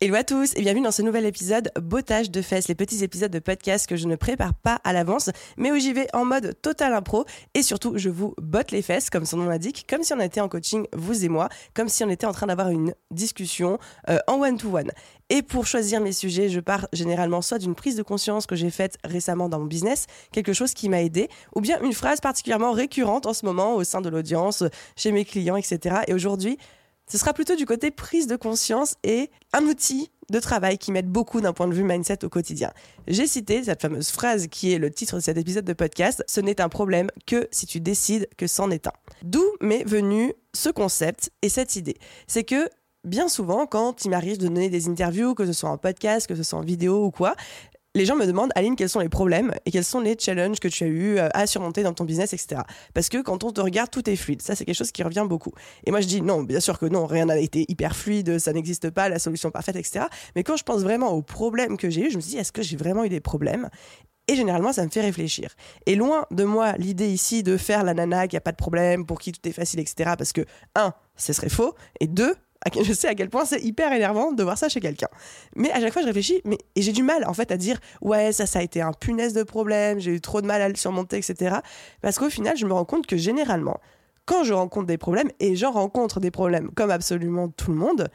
Hello à tous et bienvenue dans ce nouvel épisode Bottage de fesses, les petits épisodes de podcast que je ne prépare pas à l'avance, mais où j'y vais en mode total impro et surtout je vous botte les fesses, comme son nom l'indique, comme si on était en coaching, vous et moi, comme si on était en train d'avoir une discussion euh, en one-to-one. Et pour choisir mes sujets, je pars généralement soit d'une prise de conscience que j'ai faite récemment dans mon business, quelque chose qui m'a aidé, ou bien une phrase particulièrement récurrente en ce moment au sein de l'audience, chez mes clients, etc. Et aujourd'hui, ce sera plutôt du côté prise de conscience et un outil de travail qui m'aide beaucoup d'un point de vue mindset au quotidien. J'ai cité cette fameuse phrase qui est le titre de cet épisode de podcast, ce n'est un problème que si tu décides que c'en est un. D'où m'est venu ce concept et cette idée. C'est que bien souvent, quand il m'arrive de donner des interviews, que ce soit en podcast, que ce soit en vidéo ou quoi, les gens me demandent, Aline, quels sont les problèmes et quels sont les challenges que tu as eu euh, à surmonter dans ton business, etc. Parce que quand on te regarde, tout est fluide. Ça, c'est quelque chose qui revient beaucoup. Et moi, je dis non, bien sûr que non, rien n'a été hyper fluide, ça n'existe pas, la solution parfaite, etc. Mais quand je pense vraiment aux problèmes que j'ai eu, je me dis, est-ce que j'ai vraiment eu des problèmes? Et généralement, ça me fait réfléchir. Et loin de moi l'idée ici de faire la nana qui a pas de problème, pour qui tout est facile, etc. Parce que, un, ce serait faux. Et deux, je sais à quel point c'est hyper énervant de voir ça chez quelqu'un. Mais à chaque fois, je réfléchis, mais et j'ai du mal en fait à dire ouais ça ça a été un punaise de problème, j'ai eu trop de mal à le surmonter, etc. Parce qu'au final, je me rends compte que généralement, quand je rencontre des problèmes et j'en rencontre des problèmes comme absolument tout le monde,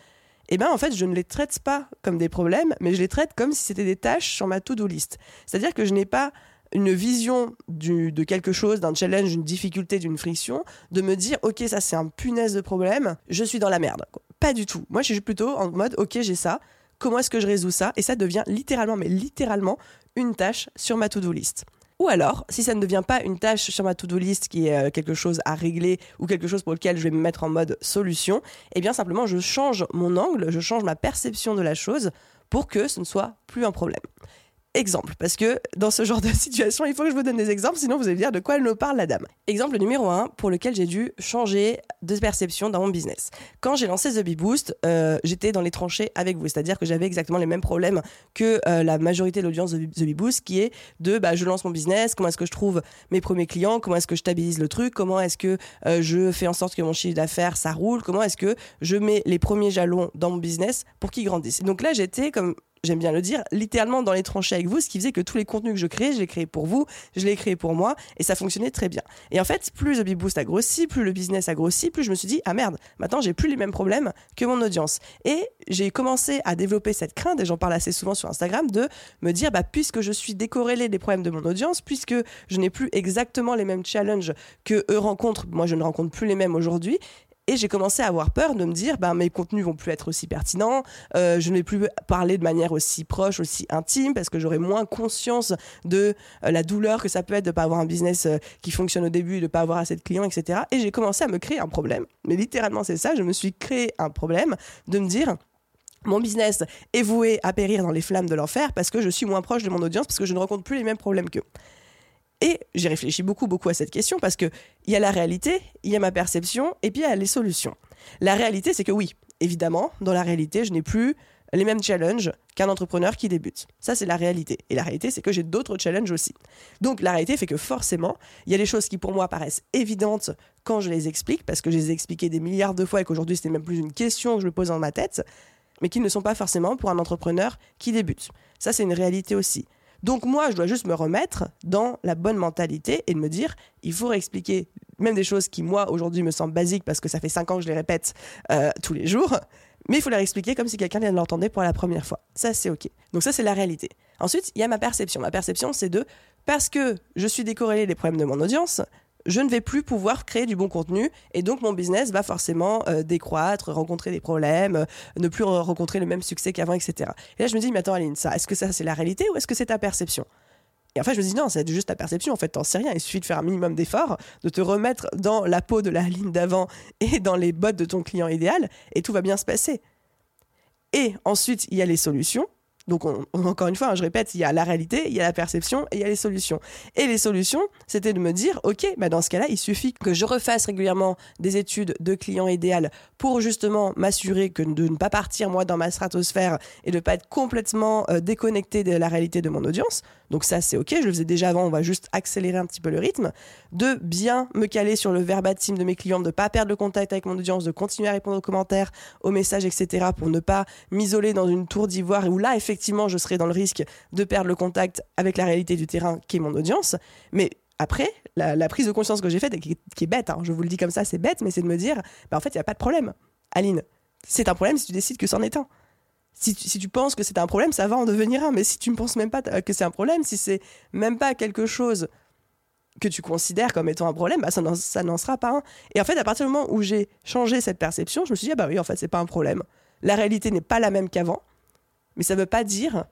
eh ben en fait, je ne les traite pas comme des problèmes, mais je les traite comme si c'était des tâches sur ma to-do list. C'est-à-dire que je n'ai pas une vision de quelque chose, d'un challenge, d'une difficulté, d'une friction, de me dire, ok, ça c'est un punaise de problème, je suis dans la merde. Pas du tout. Moi, je suis plutôt en mode, ok, j'ai ça, comment est-ce que je résous ça? Et ça devient littéralement, mais littéralement, une tâche sur ma to-do list. Ou alors, si ça ne devient pas une tâche sur ma to-do list qui est euh, quelque chose à régler ou quelque chose pour lequel je vais me mettre en mode solution, eh bien simplement je change mon angle, je change ma perception de la chose pour que ce ne soit plus un problème exemple, parce que dans ce genre de situation, il faut que je vous donne des exemples, sinon vous allez dire de quoi elle nous parle la dame. Exemple numéro un, pour lequel j'ai dû changer de perception dans mon business. Quand j'ai lancé The Bee Boost, euh, j'étais dans les tranchées avec vous, c'est-à-dire que j'avais exactement les mêmes problèmes que euh, la majorité de l'audience de The Bee Boost, qui est de bah, je lance mon business, comment est-ce que je trouve mes premiers clients, comment est-ce que je stabilise le truc, comment est-ce que euh, je fais en sorte que mon chiffre d'affaires ça roule, comment est-ce que je mets les premiers jalons dans mon business pour qu'il grandisse. Donc là, j'étais comme j'aime bien le dire, littéralement dans les tranchées avec vous, ce qui faisait que tous les contenus que je créais, je les créais pour vous, je les créais pour moi, et ça fonctionnait très bien. Et en fait, plus The Bee Boost a grossi, plus le business a grossi, plus je me suis dit, ah merde, maintenant j'ai plus les mêmes problèmes que mon audience. Et j'ai commencé à développer cette crainte, et j'en parle assez souvent sur Instagram, de me dire, bah, puisque je suis décorrélé des problèmes de mon audience, puisque je n'ai plus exactement les mêmes challenges que eux rencontrent, moi je ne rencontre plus les mêmes aujourd'hui, et j'ai commencé à avoir peur de me dire, bah, mes contenus vont plus être aussi pertinents, euh, je ne vais plus parler de manière aussi proche, aussi intime, parce que j'aurai moins conscience de euh, la douleur que ça peut être de pas avoir un business euh, qui fonctionne au début, de pas avoir assez de clients, etc. Et j'ai commencé à me créer un problème. Mais littéralement, c'est ça, je me suis créé un problème de me dire, mon business est voué à périr dans les flammes de l'enfer parce que je suis moins proche de mon audience, parce que je ne rencontre plus les mêmes problèmes qu'eux. Et j'ai réfléchi beaucoup, beaucoup à cette question parce qu'il y a la réalité, il y a ma perception, et puis il y a les solutions. La réalité, c'est que oui, évidemment, dans la réalité, je n'ai plus les mêmes challenges qu'un entrepreneur qui débute. Ça, c'est la réalité. Et la réalité, c'est que j'ai d'autres challenges aussi. Donc, la réalité fait que forcément, il y a des choses qui, pour moi, paraissent évidentes quand je les explique, parce que je les ai expliquées des milliards de fois et qu'aujourd'hui, ce n'est même plus une question que je me pose dans ma tête, mais qui ne sont pas forcément pour un entrepreneur qui débute. Ça, c'est une réalité aussi. Donc moi, je dois juste me remettre dans la bonne mentalité et de me dire, il faut réexpliquer même des choses qui, moi, aujourd'hui, me semblent basiques parce que ça fait cinq ans que je les répète euh, tous les jours. Mais il faut les réexpliquer comme si quelqu'un vient de l'entendre pour la première fois. Ça, c'est OK. Donc ça, c'est la réalité. Ensuite, il y a ma perception. Ma perception, c'est de, parce que je suis décorrélé des problèmes de mon audience, je ne vais plus pouvoir créer du bon contenu et donc mon business va forcément euh, décroître, rencontrer des problèmes, euh, ne plus rencontrer le même succès qu'avant, etc. Et là, je me dis, mais attends, Aline, ça, est-ce que ça c'est la réalité ou est-ce que c'est ta perception? Et en fait, je me dis non, c'est juste ta perception. En fait, t'en sais rien. Il suffit de faire un minimum d'efforts, de te remettre dans la peau de la ligne d'avant et dans les bottes de ton client idéal, et tout va bien se passer. Et ensuite, il y a les solutions. Donc, encore une fois, hein, je répète, il y a la réalité, il y a la perception et il y a les solutions. Et les solutions, c'était de me dire, OK, bah dans ce cas-là, il suffit que je refasse régulièrement des études de client idéal pour justement m'assurer que de ne pas partir, moi, dans ma stratosphère et de ne pas être complètement euh, déconnecté de la réalité de mon audience. Donc ça, c'est OK, je le faisais déjà avant, on va juste accélérer un petit peu le rythme. De bien me caler sur le verbatim de mes clients, de ne pas perdre le contact avec mon audience, de continuer à répondre aux commentaires, aux messages, etc. pour ne pas m'isoler dans une tour d'ivoire où là, effectivement, je serais dans le risque de perdre le contact avec la réalité du terrain qui est mon audience. Mais après, la, prise de conscience que j'ai faite, qui, est bête, hein, je vous le dis comme ça, c'est bête, mais c'est de me dire, bah, en fait, il n'y a pas de problème. Aline, c'est un problème si tu décides que c'en est un si tu, penses que c'est un problème, ça va en devenir un. Mais si tu ne penses même pas que c'est un problème, si c'est même pas quelque chose que tu considères comme étant un problème, bah ça n'en sera pas un. Et en fait, à partir du moment où j'ai changé cette perception, je me suis dit, ah bah oui, en fait, c'est pas un problème. La réalité n'est pas la même qu'avant, mais ça ne veut pas dire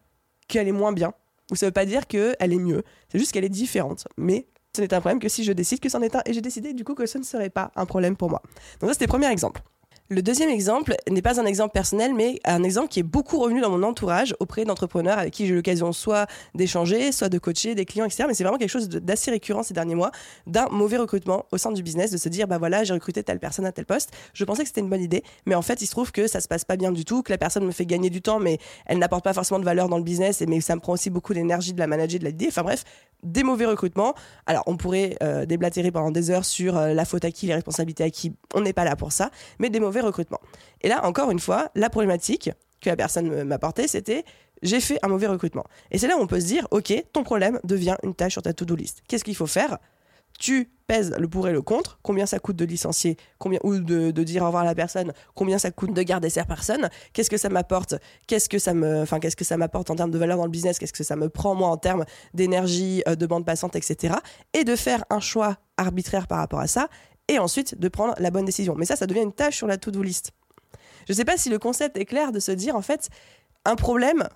qu'elle est moins bien, ou ça ne veut pas dire qu'elle est mieux. C'est juste qu'elle est différente. Mais ce n'est un problème que si je décide que c'en est un. Et j'ai décidé du coup que ce ne serait pas un problème pour moi. Donc ça, c'était le premier exemple. Le deuxième exemple n'est pas un exemple personnel, mais un exemple qui est beaucoup revenu dans mon entourage auprès d'entrepreneurs avec qui j'ai eu l'occasion soit d'échanger, soit de coacher des clients, etc. Mais c'est vraiment quelque chose d'assez récurrent ces derniers mois, d'un mauvais recrutement au sein du business, de se dire, bah voilà, j'ai recruté telle personne à tel poste. Je pensais que c'était une bonne idée, mais en fait, il se trouve que ça se passe pas bien du tout, que la personne me fait gagner du temps, mais elle n'apporte pas forcément de valeur dans le business, et mais ça me prend aussi beaucoup d'énergie de la manager, de la l'idée. Enfin bref, des mauvais recrutements. Alors, on pourrait euh, déblatérer pendant des heures sur euh, la faute à qui, les responsabilités à qui. On n'est pas là pour ça, mais des mauvais recrutements. Et là, encore une fois, la problématique que la personne m'apportait, c'était j'ai fait un mauvais recrutement. Et c'est là où on peut se dire, ok, ton problème devient une tâche sur ta to-do list. Qu'est-ce qu'il faut faire? Tu pèses le pour et le contre, combien ça coûte de licencier, combien ou de, dire au revoir à la personne, combien ça coûte de garder cette personne, qu'est-ce que ça m'apporte, qu'est-ce que ça me, enfin qu'est-ce que ça m'apporte en termes de valeur dans le business, qu'est-ce que ça me prend moi en termes d'énergie, euh, de bande passante, etc. Et de faire un choix arbitraire par rapport à ça, et ensuite de prendre la bonne décision. Mais ça, ça devient une tâche sur la to-do list. Je ne sais pas si le concept est clair de se dire en fait, un problème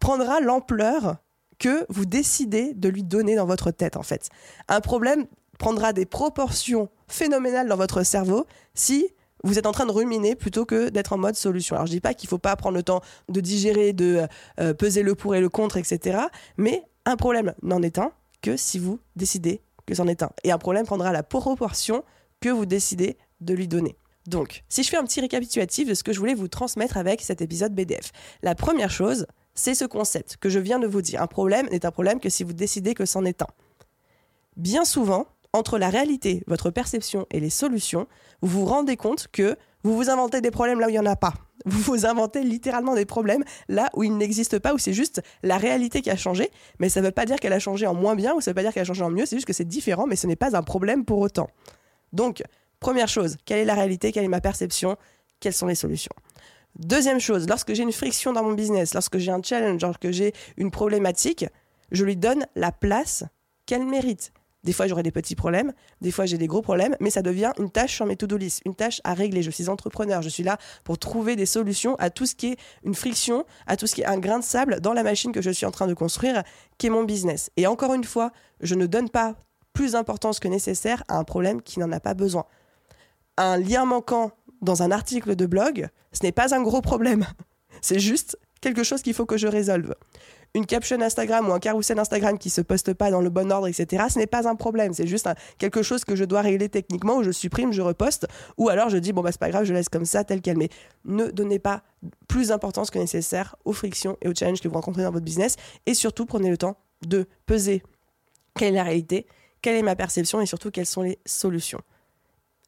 prendra l'ampleur que vous décidez de lui donner dans votre tête en fait. Un problème prendra des proportions phénoménales dans votre cerveau si vous êtes en train de ruminer plutôt que d'être en mode solution. Alors je dis pas qu'il faut pas prendre le temps de digérer, de euh, peser le pour et le contre, etc. Mais un problème n'en est un que si vous décidez que c'en est un. Et un problème prendra la proportion que vous décidez de lui donner. Donc, si je fais un petit récapitulatif de ce que je voulais vous transmettre avec cet épisode BDF, la première chose, c'est ce concept que je viens de vous dire. Un problème n'est un problème que si vous décidez que c'en est un. Bien souvent, entre la réalité, votre perception et les solutions, vous vous rendez compte que vous vous inventez des problèmes là où il n'y en a pas. Vous vous inventez littéralement des problèmes là où ils n'existent pas, où c'est juste la réalité qui a changé. Mais ça ne veut pas dire qu'elle a changé en moins bien ou ça ne veut pas dire qu'elle a changé en mieux, c'est juste que c'est différent, mais ce n'est pas un problème pour autant. Donc, première chose, quelle est la réalité, quelle est ma perception, quelles sont les solutions? Deuxième chose, lorsque j'ai une friction dans mon business, lorsque j'ai un challenge, lorsque j'ai une problématique, je lui donne la place qu'elle mérite. Des fois, j'aurai des petits problèmes, des fois, j'ai des gros problèmes, mais ça devient une tâche sur mes to-do list, une tâche à régler. Je suis entrepreneur, je suis là pour trouver des solutions à tout ce qui est une friction, à tout ce qui est un grain de sable dans la machine que je suis en train de construire, qui est mon business. Et encore une fois, je ne donne pas plus d'importance que nécessaire à un problème qui n'en a pas besoin. Un lien manquant dans un article de blog, ce n'est pas un gros problème. C'est juste quelque chose qu'il faut que je résolve une caption Instagram ou un carrousel Instagram qui se poste pas dans le bon ordre, etc., ce n'est pas un problème. C'est juste quelque chose que je dois régler techniquement où je supprime, je reposte, ou alors je dis bon bah c'est pas grave, je laisse comme ça tel quel. Mais ne donnez pas plus d'importance que nécessaire aux frictions et aux challenges que vous rencontrez dans votre business, et surtout prenez le temps de peser quelle est la réalité, quelle est ma perception et surtout quelles sont les solutions.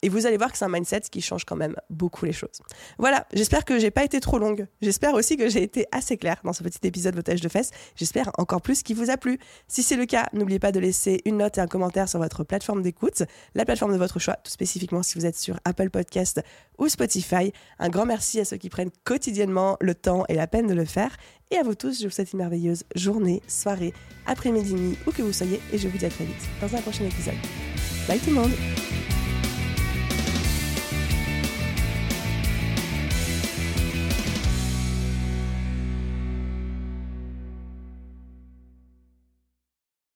Et vous allez voir que c'est un mindset qui change quand même beaucoup les choses. Voilà, j'espère que j'ai pas été trop longue. J'espère aussi que j'ai été assez claire dans ce petit épisode d'otage de fesses. J'espère encore plus qu'il vous a plu. Si c'est le cas, n'oubliez pas de laisser une note et un commentaire sur votre plateforme d'écoute, la plateforme de votre choix, tout spécifiquement si vous êtes sur Apple Podcast ou Spotify. Un grand merci à ceux qui prennent quotidiennement le temps et la peine de le faire. Et à vous tous, je vous souhaite une merveilleuse journée, soirée, après-midi, où que vous soyez, et je vous dis à très vite dans un prochain épisode. Bye tout le monde